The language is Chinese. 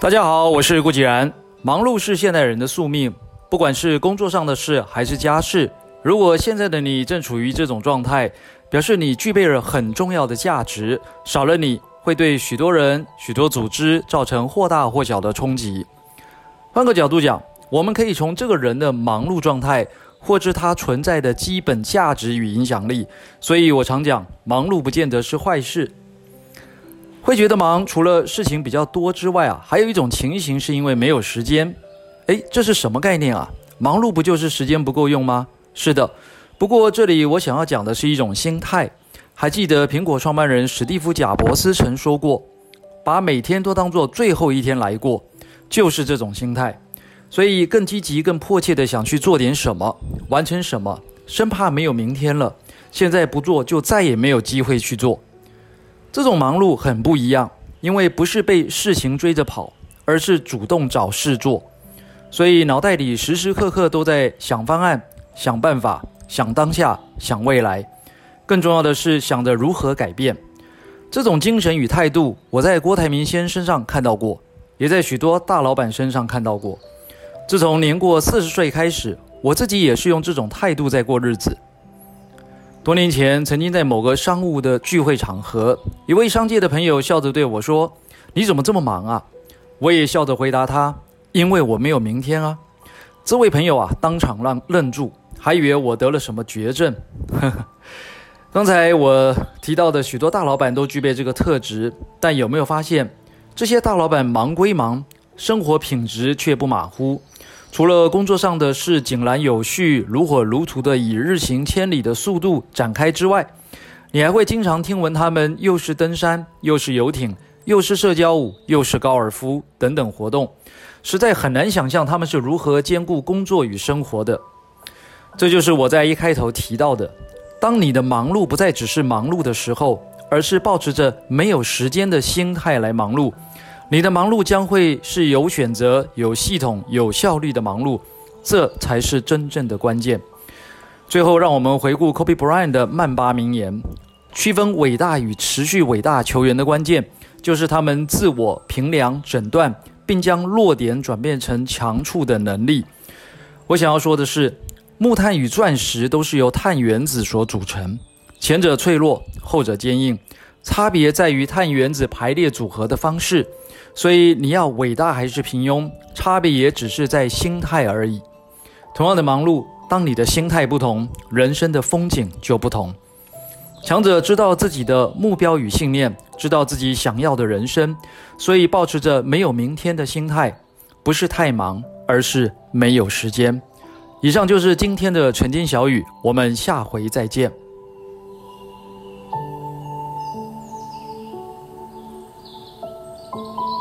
大家好，我是顾继然。忙碌是现代人的宿命，不管是工作上的事还是家事。如果现在的你正处于这种状态，表示你具备了很重要的价值，少了你会对许多人、许多组织造成或大或小的冲击。换个角度讲，我们可以从这个人的忙碌状态，获知他存在的基本价值与影响力。所以我常讲，忙碌不见得是坏事。会觉得忙，除了事情比较多之外啊，还有一种情形是因为没有时间。诶，这是什么概念啊？忙碌不就是时间不够用吗？是的，不过这里我想要讲的是一种心态。还记得苹果创办人史蒂夫·贾伯斯曾说过：“把每天都当作最后一天来过，就是这种心态。”所以更积极、更迫切地想去做点什么，完成什么，生怕没有明天了。现在不做，就再也没有机会去做。这种忙碌很不一样，因为不是被事情追着跑，而是主动找事做，所以脑袋里时时刻刻都在想方案、想办法、想当下、想未来。更重要的是想着如何改变。这种精神与态度，我在郭台铭先生身上看到过，也在许多大老板身上看到过。自从年过四十岁开始，我自己也是用这种态度在过日子。多年前，曾经在某个商务的聚会场合，一位商界的朋友笑着对我说：“你怎么这么忙啊？”我也笑着回答他：“因为我没有明天啊。”这位朋友啊，当场愣愣住，还以为我得了什么绝症。刚才我提到的许多大老板都具备这个特质，但有没有发现，这些大老板忙归忙，生活品质却不马虎。除了工作上的事井然有序、如火如荼地以日行千里的速度展开之外，你还会经常听闻他们又是登山，又是游艇，又是社交舞，又是高尔夫等等活动，实在很难想象他们是如何兼顾工作与生活的。这就是我在一开头提到的：当你的忙碌不再只是忙碌的时候，而是抱持着没有时间的心态来忙碌。你的忙碌将会是有选择、有系统、有效率的忙碌，这才是真正的关键。最后，让我们回顾 Kobe Bryant 的曼巴名言：区分伟大与持续伟大球员的关键，就是他们自我评量、诊断，并将弱点转变成强处的能力。我想要说的是，木炭与钻石都是由碳原子所组成，前者脆弱，后者坚硬，差别在于碳原子排列组合的方式。所以你要伟大还是平庸，差别也只是在心态而已。同样的忙碌，当你的心态不同，人生的风景就不同。强者知道自己的目标与信念，知道自己想要的人生，所以保持着没有明天的心态，不是太忙，而是没有时间。以上就是今天的晨间小语，我们下回再见。Música